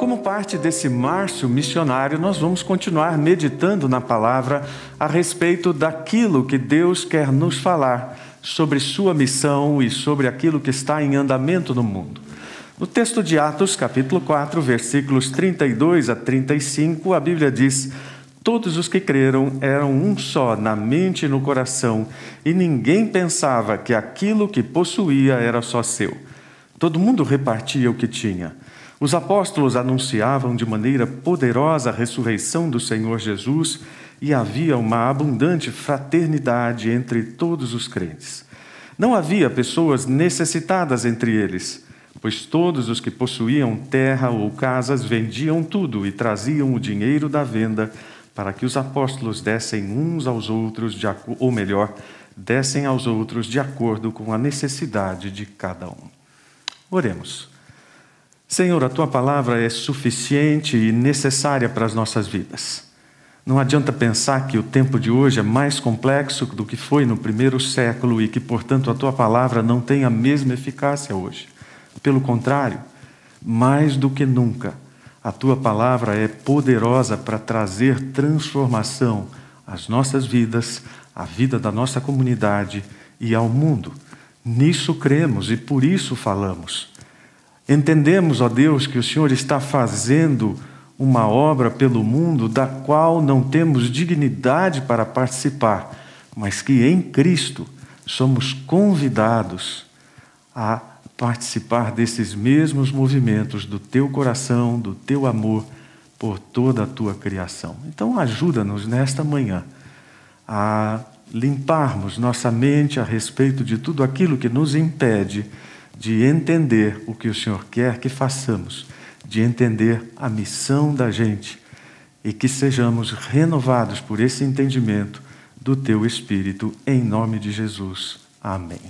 Como parte desse março missionário, nós vamos continuar meditando na palavra a respeito daquilo que Deus quer nos falar sobre sua missão e sobre aquilo que está em andamento no mundo. No texto de Atos, capítulo 4, versículos 32 a 35, a Bíblia diz: Todos os que creram eram um só na mente e no coração, e ninguém pensava que aquilo que possuía era só seu. Todo mundo repartia o que tinha. Os apóstolos anunciavam de maneira poderosa a ressurreição do Senhor Jesus e havia uma abundante fraternidade entre todos os crentes. Não havia pessoas necessitadas entre eles, pois todos os que possuíam terra ou casas vendiam tudo e traziam o dinheiro da venda para que os apóstolos dessem uns aos outros, de, ou melhor, dessem aos outros de acordo com a necessidade de cada um. Oremos. Senhor, a tua palavra é suficiente e necessária para as nossas vidas. Não adianta pensar que o tempo de hoje é mais complexo do que foi no primeiro século e que, portanto, a tua palavra não tem a mesma eficácia hoje. Pelo contrário, mais do que nunca, a tua palavra é poderosa para trazer transformação às nossas vidas, à vida da nossa comunidade e ao mundo. Nisso cremos e por isso falamos. Entendemos, ó Deus, que o Senhor está fazendo uma obra pelo mundo da qual não temos dignidade para participar, mas que em Cristo somos convidados a participar desses mesmos movimentos do teu coração, do teu amor por toda a tua criação. Então, ajuda-nos nesta manhã a limparmos nossa mente a respeito de tudo aquilo que nos impede de entender o que o Senhor quer que façamos, de entender a missão da gente e que sejamos renovados por esse entendimento do teu Espírito, em nome de Jesus. Amém.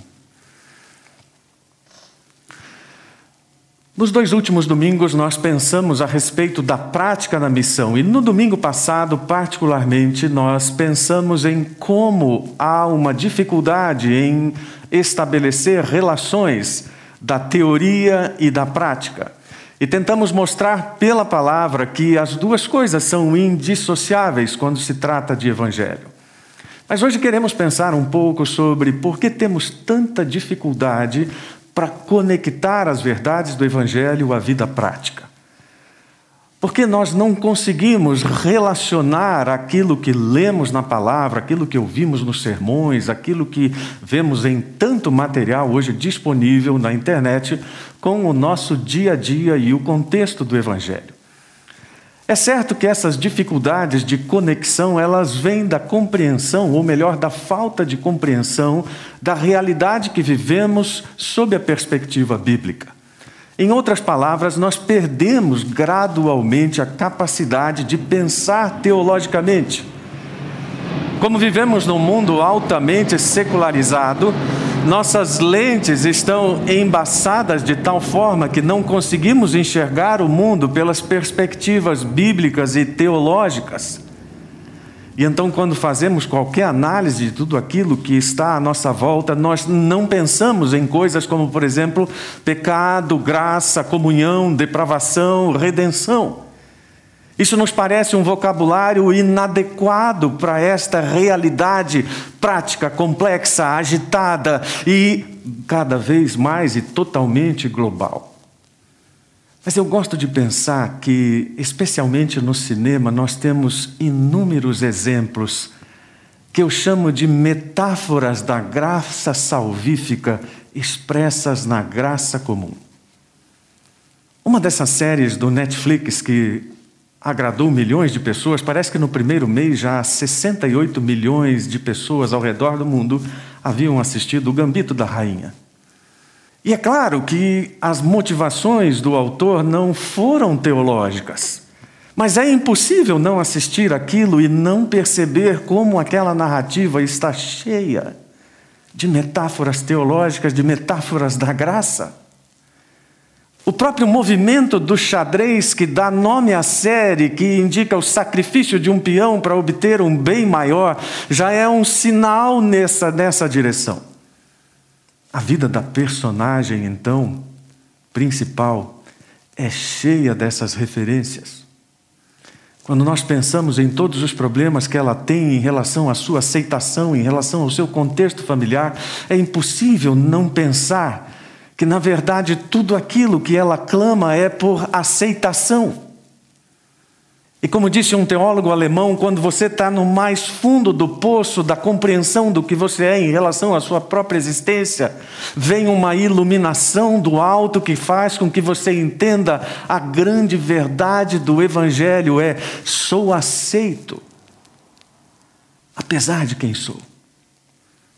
Nos dois últimos domingos, nós pensamos a respeito da prática na missão, e no domingo passado, particularmente, nós pensamos em como há uma dificuldade em estabelecer relações da teoria e da prática. E tentamos mostrar pela palavra que as duas coisas são indissociáveis quando se trata de evangelho. Mas hoje queremos pensar um pouco sobre por que temos tanta dificuldade para conectar as verdades do evangelho à vida prática. Porque nós não conseguimos relacionar aquilo que lemos na palavra, aquilo que ouvimos nos sermões, aquilo que vemos em tanto material hoje disponível na internet, com o nosso dia a dia e o contexto do Evangelho. É certo que essas dificuldades de conexão, elas vêm da compreensão, ou melhor, da falta de compreensão da realidade que vivemos sob a perspectiva bíblica. Em outras palavras, nós perdemos gradualmente a capacidade de pensar teologicamente. Como vivemos num mundo altamente secularizado, nossas lentes estão embaçadas de tal forma que não conseguimos enxergar o mundo pelas perspectivas bíblicas e teológicas. E então, quando fazemos qualquer análise de tudo aquilo que está à nossa volta, nós não pensamos em coisas como, por exemplo, pecado, graça, comunhão, depravação, redenção. Isso nos parece um vocabulário inadequado para esta realidade prática, complexa, agitada e cada vez mais e totalmente global. Mas eu gosto de pensar que, especialmente no cinema, nós temos inúmeros exemplos que eu chamo de metáforas da graça salvífica expressas na graça comum. Uma dessas séries do Netflix que agradou milhões de pessoas, parece que no primeiro mês já 68 milhões de pessoas ao redor do mundo haviam assistido O Gambito da Rainha. E é claro que as motivações do autor não foram teológicas, mas é impossível não assistir aquilo e não perceber como aquela narrativa está cheia de metáforas teológicas, de metáforas da graça. O próprio movimento do xadrez que dá nome à série, que indica o sacrifício de um peão para obter um bem maior, já é um sinal nessa, nessa direção. A vida da personagem, então, principal, é cheia dessas referências. Quando nós pensamos em todos os problemas que ela tem em relação à sua aceitação, em relação ao seu contexto familiar, é impossível não pensar que, na verdade, tudo aquilo que ela clama é por aceitação. E como disse um teólogo alemão, quando você está no mais fundo do poço da compreensão do que você é em relação à sua própria existência, vem uma iluminação do alto que faz com que você entenda a grande verdade do Evangelho: é sou aceito, apesar de quem sou.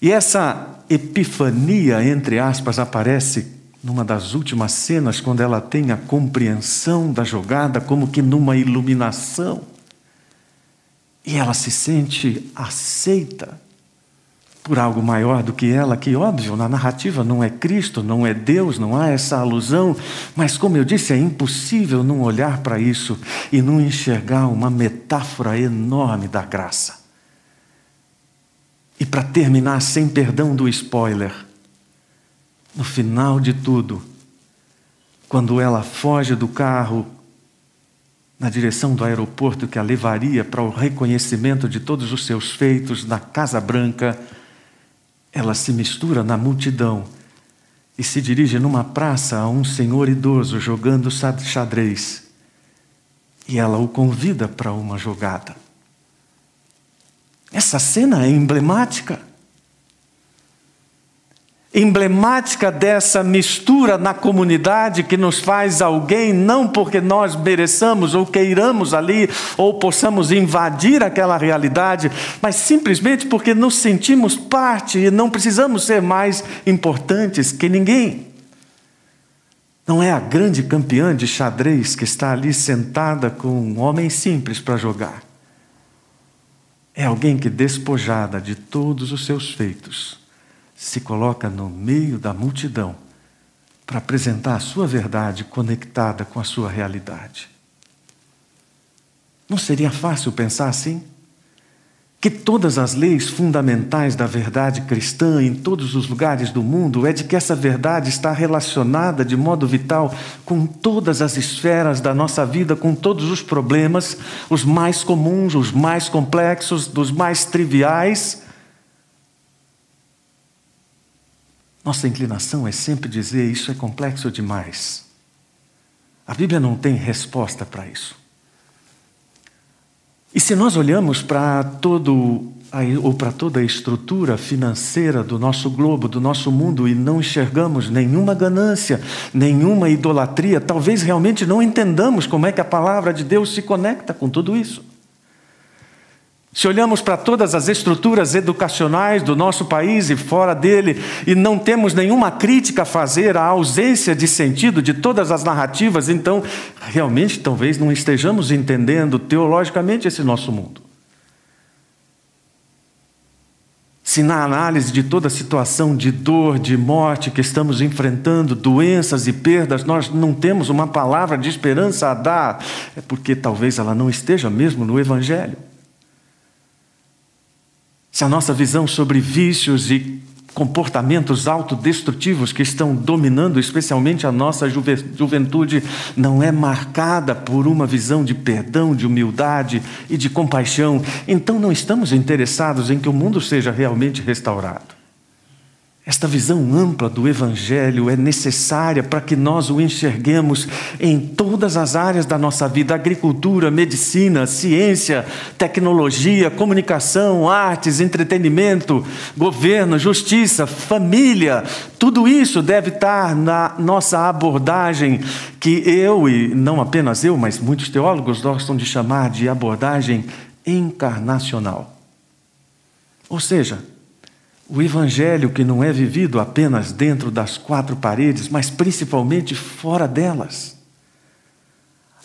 E essa epifania, entre aspas, aparece numa das últimas cenas, quando ela tem a compreensão da jogada, como que numa iluminação, e ela se sente aceita por algo maior do que ela, que óbvio, na narrativa não é Cristo, não é Deus, não há essa alusão, mas como eu disse, é impossível não olhar para isso e não enxergar uma metáfora enorme da graça. E para terminar, sem perdão do spoiler, no final de tudo, quando ela foge do carro na direção do aeroporto que a levaria para o reconhecimento de todos os seus feitos na Casa Branca, ela se mistura na multidão e se dirige numa praça a um senhor idoso jogando xadrez. E ela o convida para uma jogada. Essa cena é emblemática emblemática dessa mistura na comunidade que nos faz alguém, não porque nós mereçamos ou queiramos ali, ou possamos invadir aquela realidade, mas simplesmente porque nos sentimos parte e não precisamos ser mais importantes que ninguém. Não é a grande campeã de xadrez que está ali sentada com um homem simples para jogar. É alguém que, despojada de todos os seus feitos, se coloca no meio da multidão para apresentar a sua verdade conectada com a sua realidade. Não seria fácil pensar assim? Que todas as leis fundamentais da verdade cristã em todos os lugares do mundo é de que essa verdade está relacionada de modo vital com todas as esferas da nossa vida, com todos os problemas, os mais comuns, os mais complexos, dos mais triviais Nossa inclinação é sempre dizer isso é complexo demais. A Bíblia não tem resposta para isso. E se nós olhamos para todo ou para toda a estrutura financeira do nosso globo, do nosso mundo, e não enxergamos nenhuma ganância, nenhuma idolatria, talvez realmente não entendamos como é que a palavra de Deus se conecta com tudo isso. Se olhamos para todas as estruturas educacionais do nosso país e fora dele e não temos nenhuma crítica a fazer à ausência de sentido de todas as narrativas, então realmente talvez não estejamos entendendo teologicamente esse nosso mundo. Se na análise de toda a situação de dor, de morte que estamos enfrentando, doenças e perdas, nós não temos uma palavra de esperança a dar, é porque talvez ela não esteja mesmo no Evangelho se a nossa visão sobre vícios e comportamentos autodestrutivos que estão dominando especialmente a nossa juventude não é marcada por uma visão de perdão, de humildade e de compaixão, então não estamos interessados em que o mundo seja realmente restaurado. Esta visão ampla do Evangelho é necessária para que nós o enxerguemos em todas as áreas da nossa vida: agricultura, medicina, ciência, tecnologia, comunicação, artes, entretenimento, governo, justiça, família. Tudo isso deve estar na nossa abordagem, que eu, e não apenas eu, mas muitos teólogos gostam de chamar de abordagem encarnacional. Ou seja, o Evangelho que não é vivido apenas dentro das quatro paredes, mas principalmente fora delas.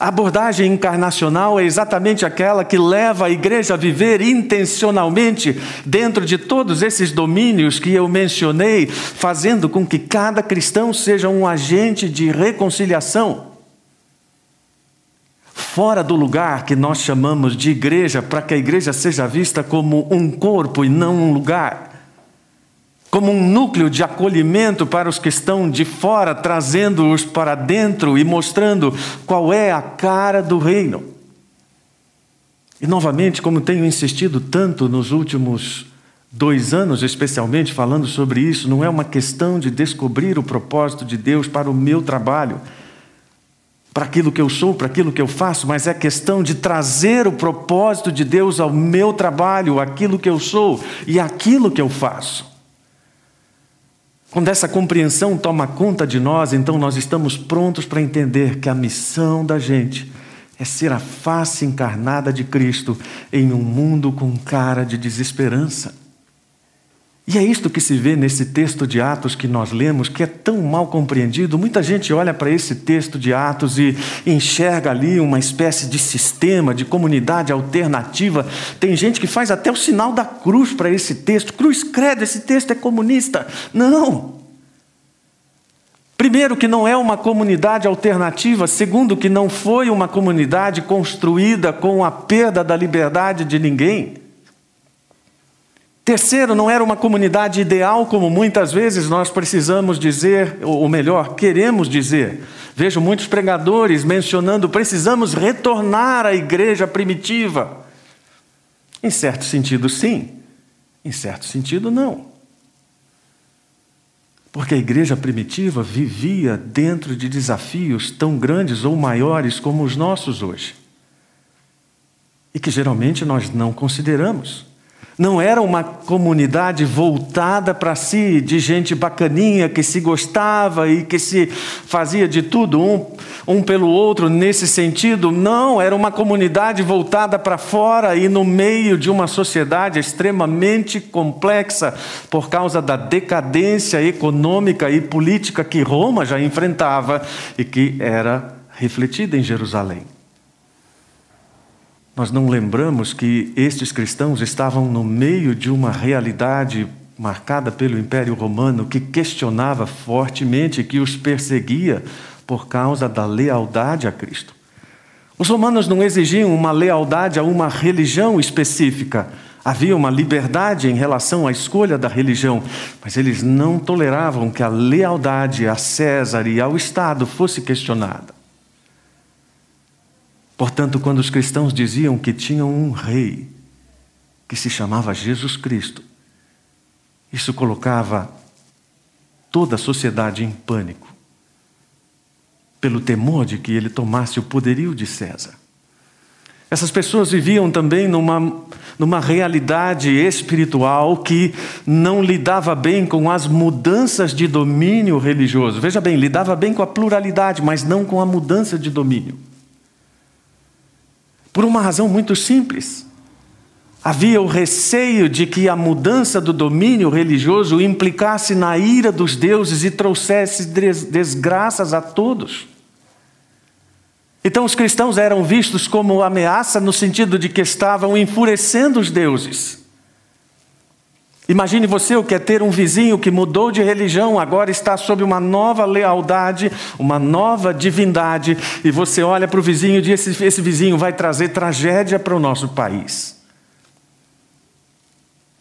A abordagem encarnacional é exatamente aquela que leva a igreja a viver intencionalmente dentro de todos esses domínios que eu mencionei, fazendo com que cada cristão seja um agente de reconciliação. Fora do lugar que nós chamamos de igreja, para que a igreja seja vista como um corpo e não um lugar como um núcleo de acolhimento para os que estão de fora, trazendo-os para dentro e mostrando qual é a cara do reino. E novamente, como tenho insistido tanto nos últimos dois anos, especialmente falando sobre isso, não é uma questão de descobrir o propósito de Deus para o meu trabalho, para aquilo que eu sou, para aquilo que eu faço, mas é questão de trazer o propósito de Deus ao meu trabalho, aquilo que eu sou e aquilo que eu faço. Quando essa compreensão toma conta de nós, então nós estamos prontos para entender que a missão da gente é ser a face encarnada de Cristo em um mundo com cara de desesperança. E é isto que se vê nesse texto de Atos que nós lemos, que é tão mal compreendido. Muita gente olha para esse texto de Atos e enxerga ali uma espécie de sistema, de comunidade alternativa. Tem gente que faz até o sinal da cruz para esse texto. Cruz credo, esse texto é comunista. Não! Primeiro, que não é uma comunidade alternativa. Segundo, que não foi uma comunidade construída com a perda da liberdade de ninguém. Terceiro, não era uma comunidade ideal, como muitas vezes nós precisamos dizer, ou melhor, queremos dizer. Vejo muitos pregadores mencionando: precisamos retornar à igreja primitiva. Em certo sentido, sim, em certo sentido, não. Porque a igreja primitiva vivia dentro de desafios tão grandes ou maiores como os nossos hoje. E que geralmente nós não consideramos. Não era uma comunidade voltada para si, de gente bacaninha que se gostava e que se fazia de tudo um, um pelo outro nesse sentido. Não, era uma comunidade voltada para fora e no meio de uma sociedade extremamente complexa por causa da decadência econômica e política que Roma já enfrentava e que era refletida em Jerusalém. Nós não lembramos que estes cristãos estavam no meio de uma realidade marcada pelo Império Romano que questionava fortemente, que os perseguia por causa da lealdade a Cristo. Os romanos não exigiam uma lealdade a uma religião específica. Havia uma liberdade em relação à escolha da religião, mas eles não toleravam que a lealdade a César e ao Estado fosse questionada. Portanto, quando os cristãos diziam que tinham um rei que se chamava Jesus Cristo, isso colocava toda a sociedade em pânico, pelo temor de que ele tomasse o poderio de César. Essas pessoas viviam também numa, numa realidade espiritual que não lidava bem com as mudanças de domínio religioso. Veja bem, lidava bem com a pluralidade, mas não com a mudança de domínio. Por uma razão muito simples. Havia o receio de que a mudança do domínio religioso implicasse na ira dos deuses e trouxesse desgraças a todos. Então, os cristãos eram vistos como ameaça no sentido de que estavam enfurecendo os deuses. Imagine você o que é ter um vizinho que mudou de religião, agora está sob uma nova lealdade, uma nova divindade, e você olha para o vizinho e diz: esse, esse vizinho vai trazer tragédia para o nosso país.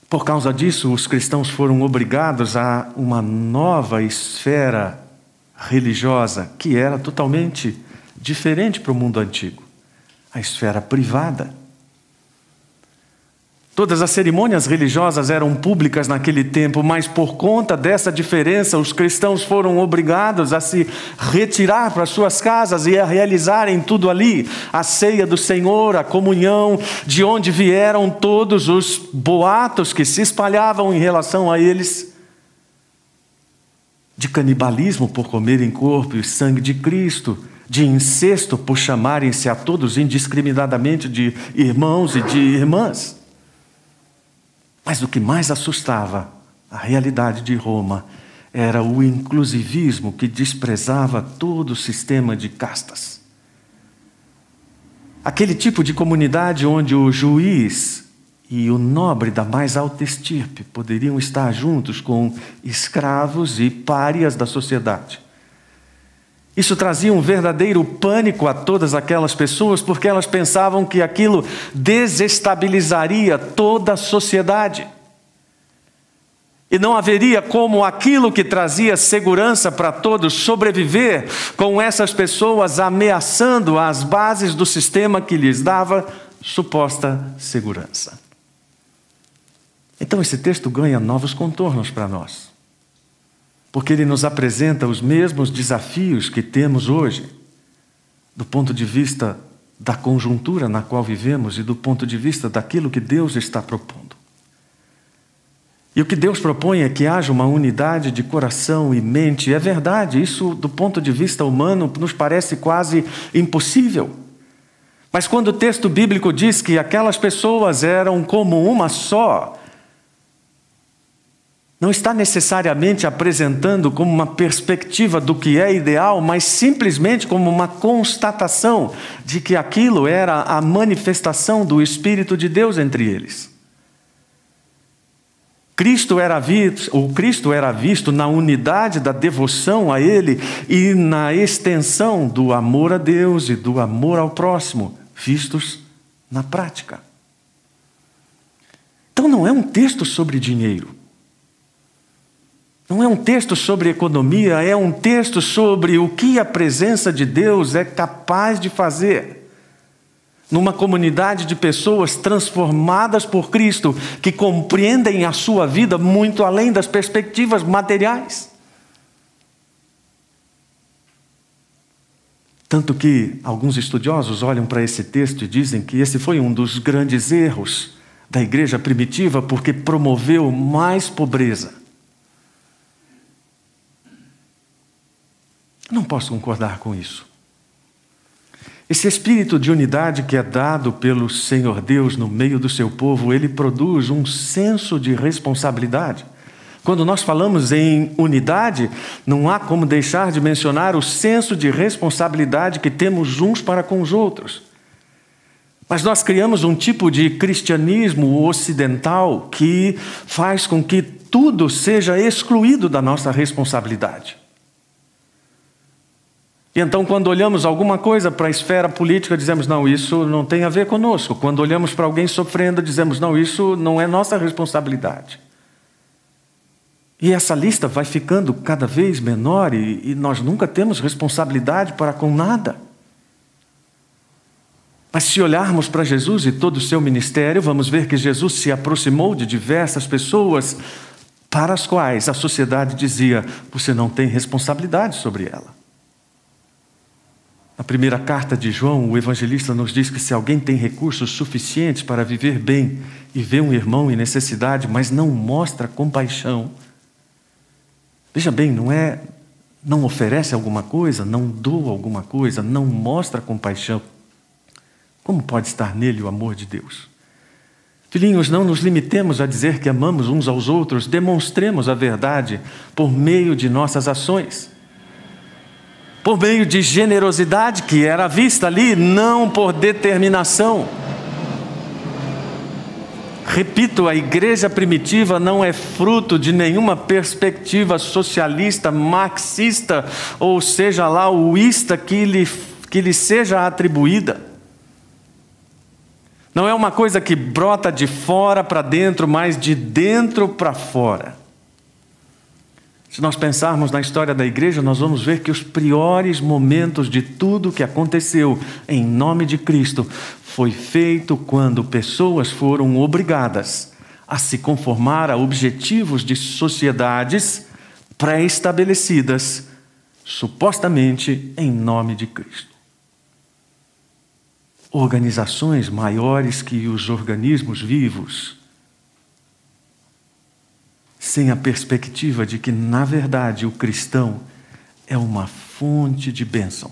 Por causa disso, os cristãos foram obrigados a uma nova esfera religiosa que era totalmente diferente para o mundo antigo a esfera privada. Todas as cerimônias religiosas eram públicas naquele tempo, mas por conta dessa diferença, os cristãos foram obrigados a se retirar para suas casas e a realizarem tudo ali: a ceia do Senhor, a comunhão, de onde vieram todos os boatos que se espalhavam em relação a eles, de canibalismo por comerem corpo e sangue de Cristo, de incesto por chamarem-se a todos indiscriminadamente de irmãos e de irmãs. Mas o que mais assustava a realidade de Roma era o inclusivismo que desprezava todo o sistema de castas. Aquele tipo de comunidade onde o juiz e o nobre da mais alta estirpe poderiam estar juntos com escravos e párias da sociedade. Isso trazia um verdadeiro pânico a todas aquelas pessoas, porque elas pensavam que aquilo desestabilizaria toda a sociedade. E não haveria como aquilo que trazia segurança para todos sobreviver com essas pessoas ameaçando as bases do sistema que lhes dava suposta segurança. Então esse texto ganha novos contornos para nós, porque ele nos apresenta os mesmos desafios que temos hoje, do ponto de vista da conjuntura na qual vivemos e do ponto de vista daquilo que Deus está propondo. E o que Deus propõe é que haja uma unidade de coração e mente. É verdade, isso do ponto de vista humano nos parece quase impossível. Mas quando o texto bíblico diz que aquelas pessoas eram como uma só, não está necessariamente apresentando como uma perspectiva do que é ideal, mas simplesmente como uma constatação de que aquilo era a manifestação do Espírito de Deus entre eles. Cristo era visto, o Cristo era visto na unidade da devoção a Ele e na extensão do amor a Deus e do amor ao próximo, vistos na prática. Então não é um texto sobre dinheiro. Não é um texto sobre economia, é um texto sobre o que a presença de Deus é capaz de fazer numa comunidade de pessoas transformadas por Cristo, que compreendem a sua vida muito além das perspectivas materiais. Tanto que alguns estudiosos olham para esse texto e dizem que esse foi um dos grandes erros da igreja primitiva, porque promoveu mais pobreza. Não posso concordar com isso. Esse espírito de unidade que é dado pelo Senhor Deus no meio do seu povo, ele produz um senso de responsabilidade. Quando nós falamos em unidade, não há como deixar de mencionar o senso de responsabilidade que temos uns para com os outros. Mas nós criamos um tipo de cristianismo ocidental que faz com que tudo seja excluído da nossa responsabilidade. E então, quando olhamos alguma coisa para a esfera política, dizemos: não, isso não tem a ver conosco. Quando olhamos para alguém sofrendo, dizemos: não, isso não é nossa responsabilidade. E essa lista vai ficando cada vez menor e, e nós nunca temos responsabilidade para com nada. Mas se olharmos para Jesus e todo o seu ministério, vamos ver que Jesus se aproximou de diversas pessoas para as quais a sociedade dizia: você não tem responsabilidade sobre ela. Na primeira carta de João, o evangelista nos diz que se alguém tem recursos suficientes para viver bem e vê um irmão em necessidade, mas não mostra compaixão, veja bem, não é não oferece alguma coisa, não doa alguma coisa, não mostra compaixão, como pode estar nele o amor de Deus? Filhinhos, não nos limitemos a dizer que amamos uns aos outros, demonstremos a verdade por meio de nossas ações por meio de generosidade que era vista ali, não por determinação. Repito, a igreja primitiva não é fruto de nenhuma perspectiva socialista, marxista, ou seja lá, uísta que lhe, que lhe seja atribuída. Não é uma coisa que brota de fora para dentro, mas de dentro para fora. Se nós pensarmos na história da igreja, nós vamos ver que os piores momentos de tudo que aconteceu em nome de Cristo foi feito quando pessoas foram obrigadas a se conformar a objetivos de sociedades pré-estabelecidas, supostamente em nome de Cristo. Organizações maiores que os organismos vivos sem a perspectiva de que, na verdade, o cristão é uma fonte de bênção.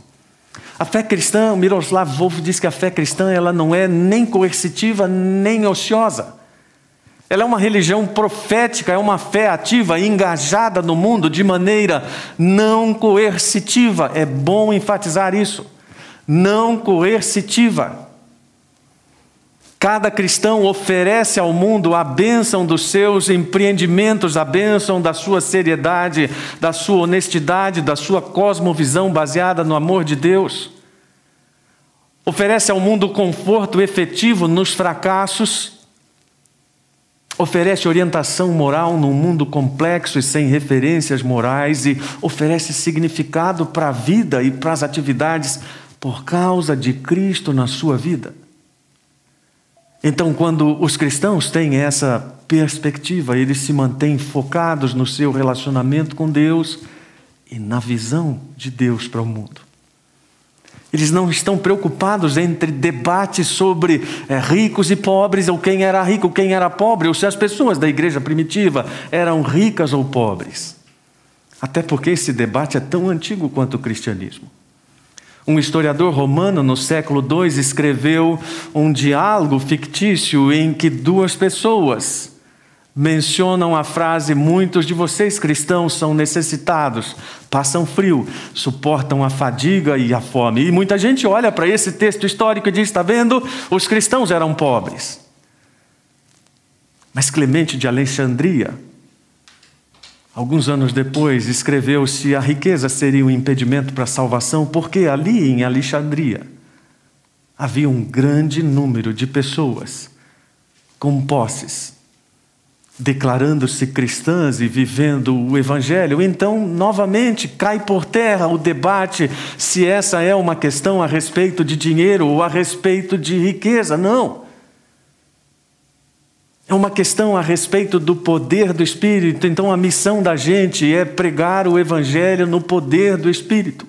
A fé cristã, Miroslav Volf diz que a fé cristã ela não é nem coercitiva nem ociosa. Ela é uma religião profética, é uma fé ativa, engajada no mundo de maneira não coercitiva. É bom enfatizar isso. Não coercitiva. Cada cristão oferece ao mundo a bênção dos seus empreendimentos, a bênção da sua seriedade, da sua honestidade, da sua cosmovisão baseada no amor de Deus. Oferece ao mundo conforto efetivo nos fracassos. oferece orientação moral num mundo complexo e sem referências morais e oferece significado para a vida e para as atividades por causa de Cristo na sua vida. Então, quando os cristãos têm essa perspectiva, eles se mantêm focados no seu relacionamento com Deus e na visão de Deus para o mundo. Eles não estão preocupados entre debates sobre é, ricos e pobres, ou quem era rico, quem era pobre, ou se as pessoas da igreja primitiva eram ricas ou pobres. Até porque esse debate é tão antigo quanto o cristianismo. Um historiador romano no século II escreveu um diálogo fictício em que duas pessoas mencionam a frase: Muitos de vocês cristãos são necessitados, passam frio, suportam a fadiga e a fome. E muita gente olha para esse texto histórico e diz: Está vendo? Os cristãos eram pobres. Mas Clemente de Alexandria, alguns anos depois, escreveu se a riqueza seria um impedimento para a salvação, porque ali em Alexandria havia um grande número de pessoas com posses declarando-se cristãs e vivendo o Evangelho, então novamente cai por terra o debate se essa é uma questão a respeito de dinheiro ou a respeito de riqueza. Não. É uma questão a respeito do poder do Espírito. Então a missão da gente é pregar o Evangelho no poder do Espírito.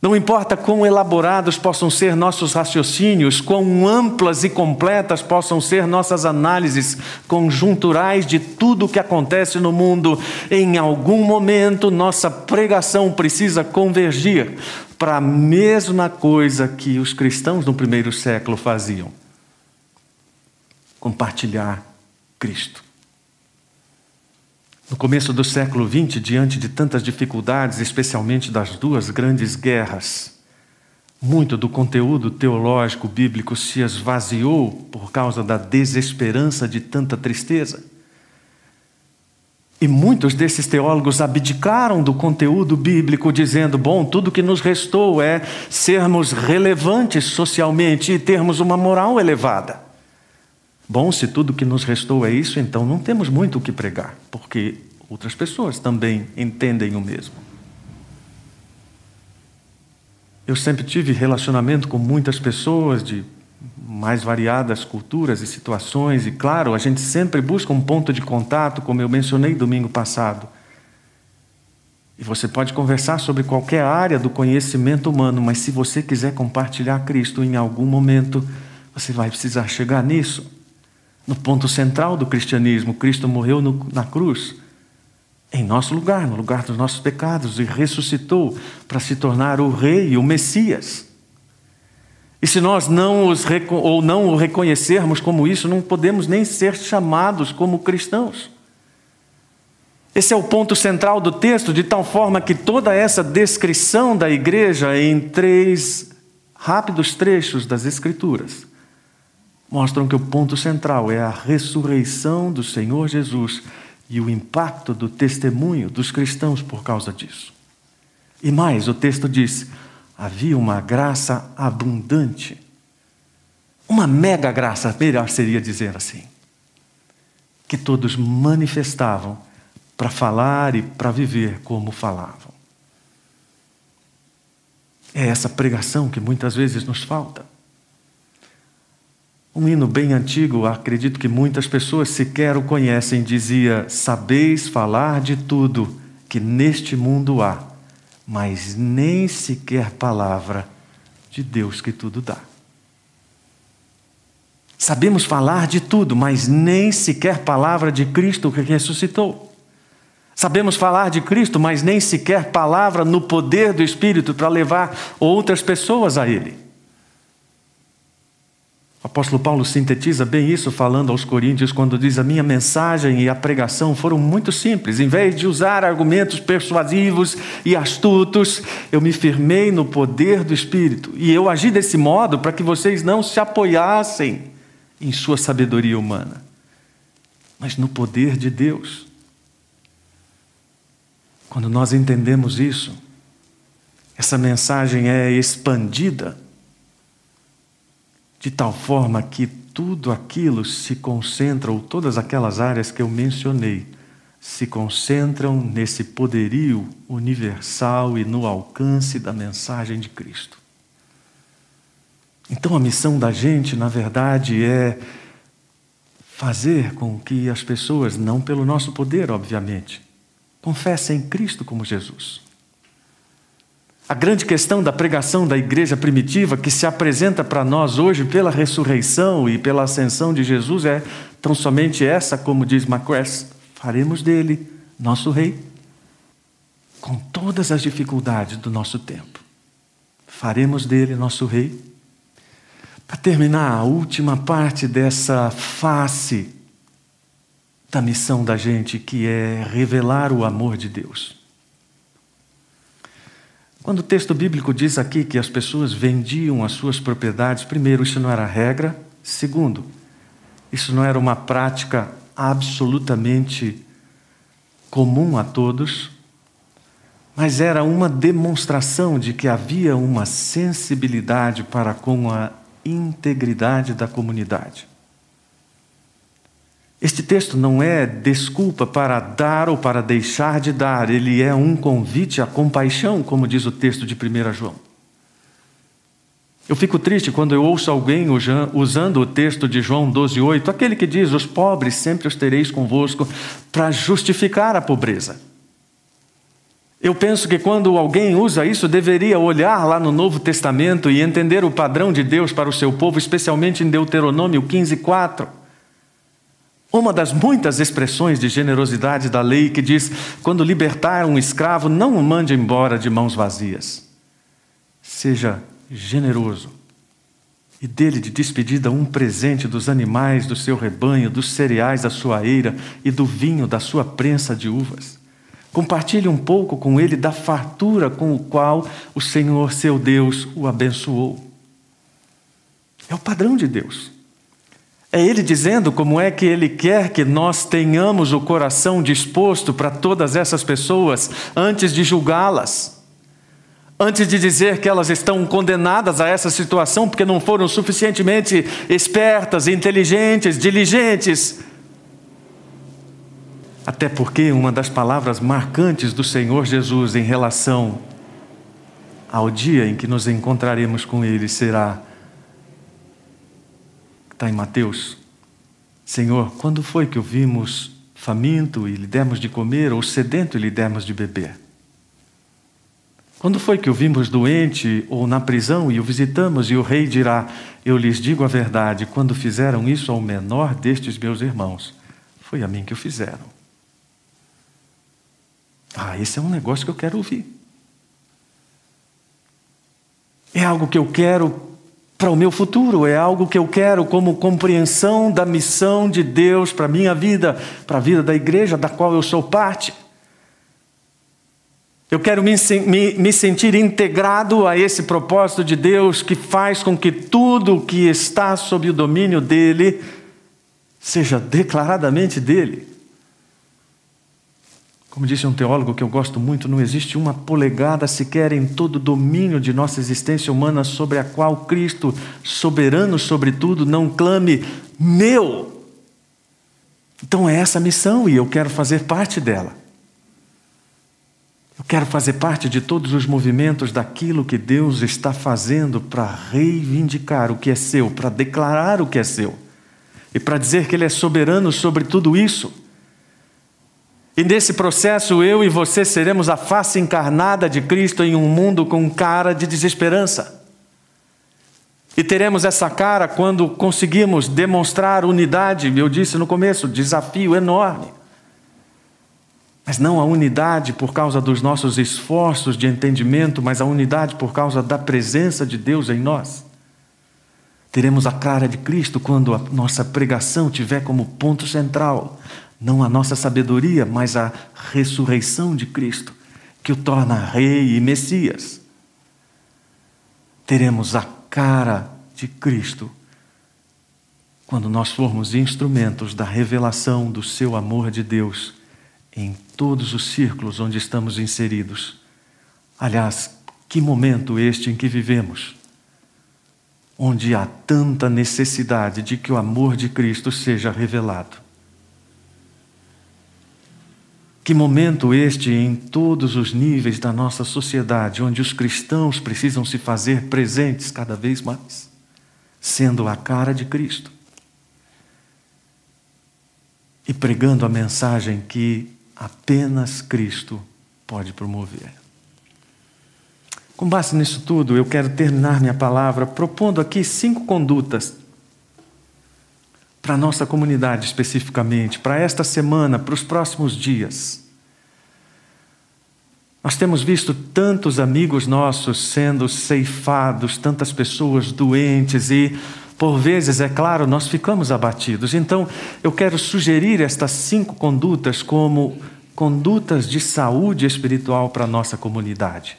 Não importa quão elaborados possam ser nossos raciocínios, quão amplas e completas possam ser nossas análises conjunturais de tudo o que acontece no mundo, em algum momento nossa pregação precisa convergir para a mesma coisa que os cristãos no primeiro século faziam: compartilhar Cristo. No começo do século XX, diante de tantas dificuldades, especialmente das duas grandes guerras, muito do conteúdo teológico bíblico se esvaziou por causa da desesperança de tanta tristeza. E muitos desses teólogos abdicaram do conteúdo bíblico, dizendo: bom, tudo que nos restou é sermos relevantes socialmente e termos uma moral elevada. Bom, se tudo que nos restou é isso, então não temos muito o que pregar, porque outras pessoas também entendem o mesmo. Eu sempre tive relacionamento com muitas pessoas de mais variadas culturas e situações, e claro, a gente sempre busca um ponto de contato, como eu mencionei domingo passado. E você pode conversar sobre qualquer área do conhecimento humano, mas se você quiser compartilhar Cristo em algum momento, você vai precisar chegar nisso no ponto central do cristianismo. Cristo morreu no, na cruz, em nosso lugar, no lugar dos nossos pecados, e ressuscitou para se tornar o Rei, o Messias. E se nós não, os, ou não o reconhecermos como isso, não podemos nem ser chamados como cristãos. Esse é o ponto central do texto, de tal forma que toda essa descrição da igreja em três rápidos trechos das Escrituras mostram que o ponto central é a ressurreição do Senhor Jesus e o impacto do testemunho dos cristãos por causa disso. E mais, o texto diz: havia uma graça abundante, uma mega graça, melhor seria dizer assim, que todos manifestavam para falar e para viver como falavam. É essa pregação que muitas vezes nos falta. Um hino bem antigo, acredito que muitas pessoas sequer o conhecem, dizia: Sabeis falar de tudo que neste mundo há, mas nem sequer palavra de Deus que tudo dá. Sabemos falar de tudo, mas nem sequer palavra de Cristo que ressuscitou. Sabemos falar de Cristo, mas nem sequer palavra no poder do Espírito para levar outras pessoas a Ele. O apóstolo Paulo sintetiza bem isso falando aos Coríntios quando diz: A minha mensagem e a pregação foram muito simples. Em vez de usar argumentos persuasivos e astutos, eu me firmei no poder do Espírito. E eu agi desse modo para que vocês não se apoiassem em sua sabedoria humana, mas no poder de Deus. Quando nós entendemos isso, essa mensagem é expandida de tal forma que tudo aquilo se concentra, ou todas aquelas áreas que eu mencionei, se concentram nesse poderio universal e no alcance da mensagem de Cristo. Então a missão da gente, na verdade, é fazer com que as pessoas, não pelo nosso poder, obviamente, confessem Cristo como Jesus. A grande questão da pregação da igreja primitiva, que se apresenta para nós hoje pela ressurreição e pela ascensão de Jesus, é tão somente essa, como diz Macress: faremos dele nosso rei, com todas as dificuldades do nosso tempo. Faremos dele nosso rei. Para terminar, a última parte dessa face da missão da gente, que é revelar o amor de Deus. Quando o texto bíblico diz aqui que as pessoas vendiam as suas propriedades, primeiro, isso não era regra, segundo, isso não era uma prática absolutamente comum a todos, mas era uma demonstração de que havia uma sensibilidade para com a integridade da comunidade. Este texto não é desculpa para dar ou para deixar de dar, ele é um convite à compaixão, como diz o texto de 1 João. Eu fico triste quando eu ouço alguém usando o texto de João 12,8, aquele que diz: Os pobres sempre os tereis convosco, para justificar a pobreza. Eu penso que quando alguém usa isso, deveria olhar lá no Novo Testamento e entender o padrão de Deus para o seu povo, especialmente em Deuteronômio 15,4. Uma das muitas expressões de generosidade da lei que diz: quando libertar um escravo, não o mande embora de mãos vazias. Seja generoso e dele de despedida um presente dos animais do seu rebanho, dos cereais da sua eira e do vinho da sua prensa de uvas. Compartilhe um pouco com ele da fartura com o qual o Senhor seu Deus o abençoou. É o padrão de Deus. É Ele dizendo como é que Ele quer que nós tenhamos o coração disposto para todas essas pessoas antes de julgá-las, antes de dizer que elas estão condenadas a essa situação porque não foram suficientemente espertas, inteligentes, diligentes. Até porque uma das palavras marcantes do Senhor Jesus em relação ao dia em que nos encontraremos com Ele será Está em Mateus. Senhor, quando foi que o vimos faminto e lhe demos de comer, ou sedento e lhe demos de beber? Quando foi que o vimos doente ou na prisão e o visitamos, e o rei dirá: Eu lhes digo a verdade, quando fizeram isso ao menor destes meus irmãos, foi a mim que o fizeram. Ah, esse é um negócio que eu quero ouvir. É algo que eu quero para o meu futuro, é algo que eu quero como compreensão da missão de Deus para a minha vida, para a vida da igreja da qual eu sou parte. Eu quero me, me, me, sentir integrado a esse propósito de Deus que faz com que tudo que está sob o domínio dele seja declaradamente dele. Como disse um teólogo que eu gosto muito, não existe uma polegada sequer em todo o domínio de nossa existência humana sobre a qual Cristo, soberano sobre tudo, não clame meu. Então é essa a missão e eu quero fazer parte dela. Eu quero fazer parte de todos os movimentos daquilo que Deus está fazendo para reivindicar o que é seu, para declarar o que é seu e para dizer que Ele é soberano sobre tudo isso. E nesse processo, eu e você seremos a face encarnada de Cristo em um mundo com cara de desesperança. E teremos essa cara quando conseguimos demonstrar unidade, eu disse no começo, desafio enorme. Mas não a unidade por causa dos nossos esforços de entendimento, mas a unidade por causa da presença de Deus em nós. Teremos a cara de Cristo quando a nossa pregação tiver como ponto central não a nossa sabedoria, mas a ressurreição de Cristo, que o torna Rei e Messias. Teremos a cara de Cristo quando nós formos instrumentos da revelação do seu amor de Deus em todos os círculos onde estamos inseridos. Aliás, que momento este em que vivemos! onde há tanta necessidade de que o amor de Cristo seja revelado. Que momento este em todos os níveis da nossa sociedade, onde os cristãos precisam se fazer presentes cada vez mais, sendo a cara de Cristo e pregando a mensagem que apenas Cristo pode promover. Com base nisso tudo, eu quero terminar minha palavra propondo aqui cinco condutas para a nossa comunidade especificamente, para esta semana, para os próximos dias. Nós temos visto tantos amigos nossos sendo ceifados, tantas pessoas doentes e, por vezes, é claro, nós ficamos abatidos. Então, eu quero sugerir estas cinco condutas como condutas de saúde espiritual para a nossa comunidade.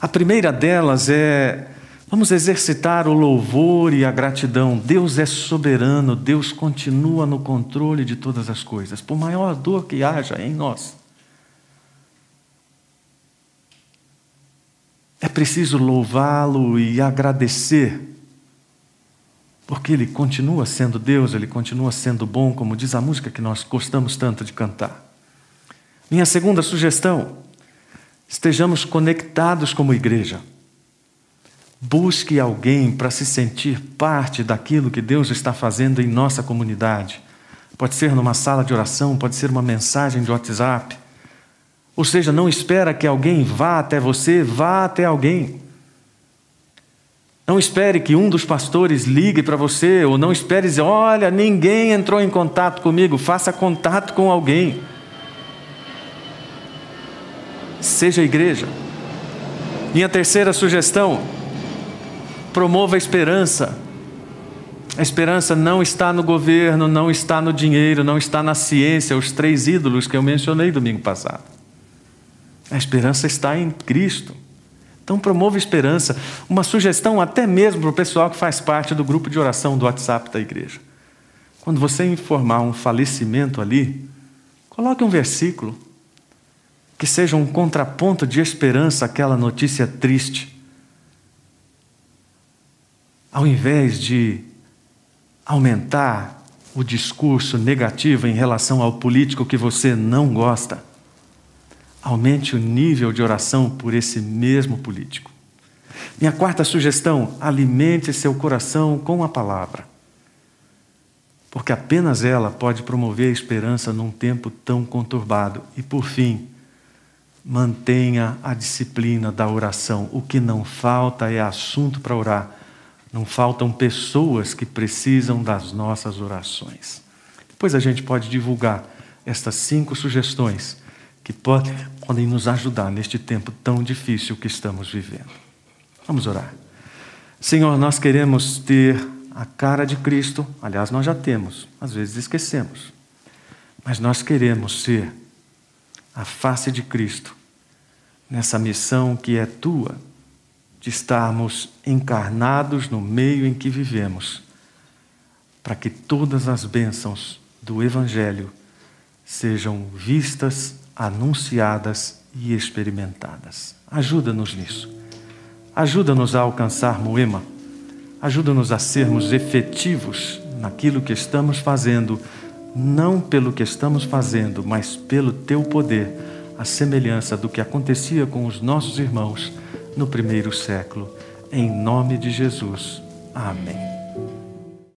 A primeira delas é vamos exercitar o louvor e a gratidão. Deus é soberano, Deus continua no controle de todas as coisas, por maior dor que haja em nós. É preciso louvá-lo e agradecer, porque Ele continua sendo Deus, Ele continua sendo bom, como diz a música que nós gostamos tanto de cantar. Minha segunda sugestão estejamos conectados como igreja. Busque alguém para se sentir parte daquilo que Deus está fazendo em nossa comunidade. Pode ser numa sala de oração, pode ser uma mensagem de WhatsApp. Ou seja, não espera que alguém vá até você, vá até alguém. Não espere que um dos pastores ligue para você, ou não espere dizer: olha, ninguém entrou em contato comigo, faça contato com alguém seja igreja. Minha terceira sugestão: promova a esperança. A esperança não está no governo, não está no dinheiro, não está na ciência, os três ídolos que eu mencionei domingo passado. A esperança está em Cristo. Então, promova a esperança. Uma sugestão até mesmo para o pessoal que faz parte do grupo de oração do WhatsApp da igreja. Quando você informar um falecimento ali, coloque um versículo que seja um contraponto de esperança àquela notícia triste. Ao invés de aumentar o discurso negativo em relação ao político que você não gosta, aumente o nível de oração por esse mesmo político. Minha quarta sugestão: alimente seu coração com a palavra. Porque apenas ela pode promover a esperança num tempo tão conturbado. E por fim, mantenha a disciplina da oração. O que não falta é assunto para orar. Não faltam pessoas que precisam das nossas orações. Depois a gente pode divulgar estas cinco sugestões que podem, nos ajudar neste tempo tão difícil que estamos vivendo. Vamos orar. Senhor, nós queremos ter a cara de Cristo, aliás, nós já temos, às vezes esquecemos, mas nós queremos ser a face de Cristo nessa missão que é tua, de estarmos encarnados no meio em que vivemos, para que todas as bênçãos do Evangelho sejam vistas, anunciadas e experimentadas. Ajuda-nos nisso. Ajuda-nos a alcançar Moema. Ajuda-nos a sermos efetivos naquilo que estamos fazendo não pelo que estamos fazendo, mas pelo teu poder, a semelhança do que acontecia com os nossos irmãos no primeiro século. Em nome de Jesus. Amém.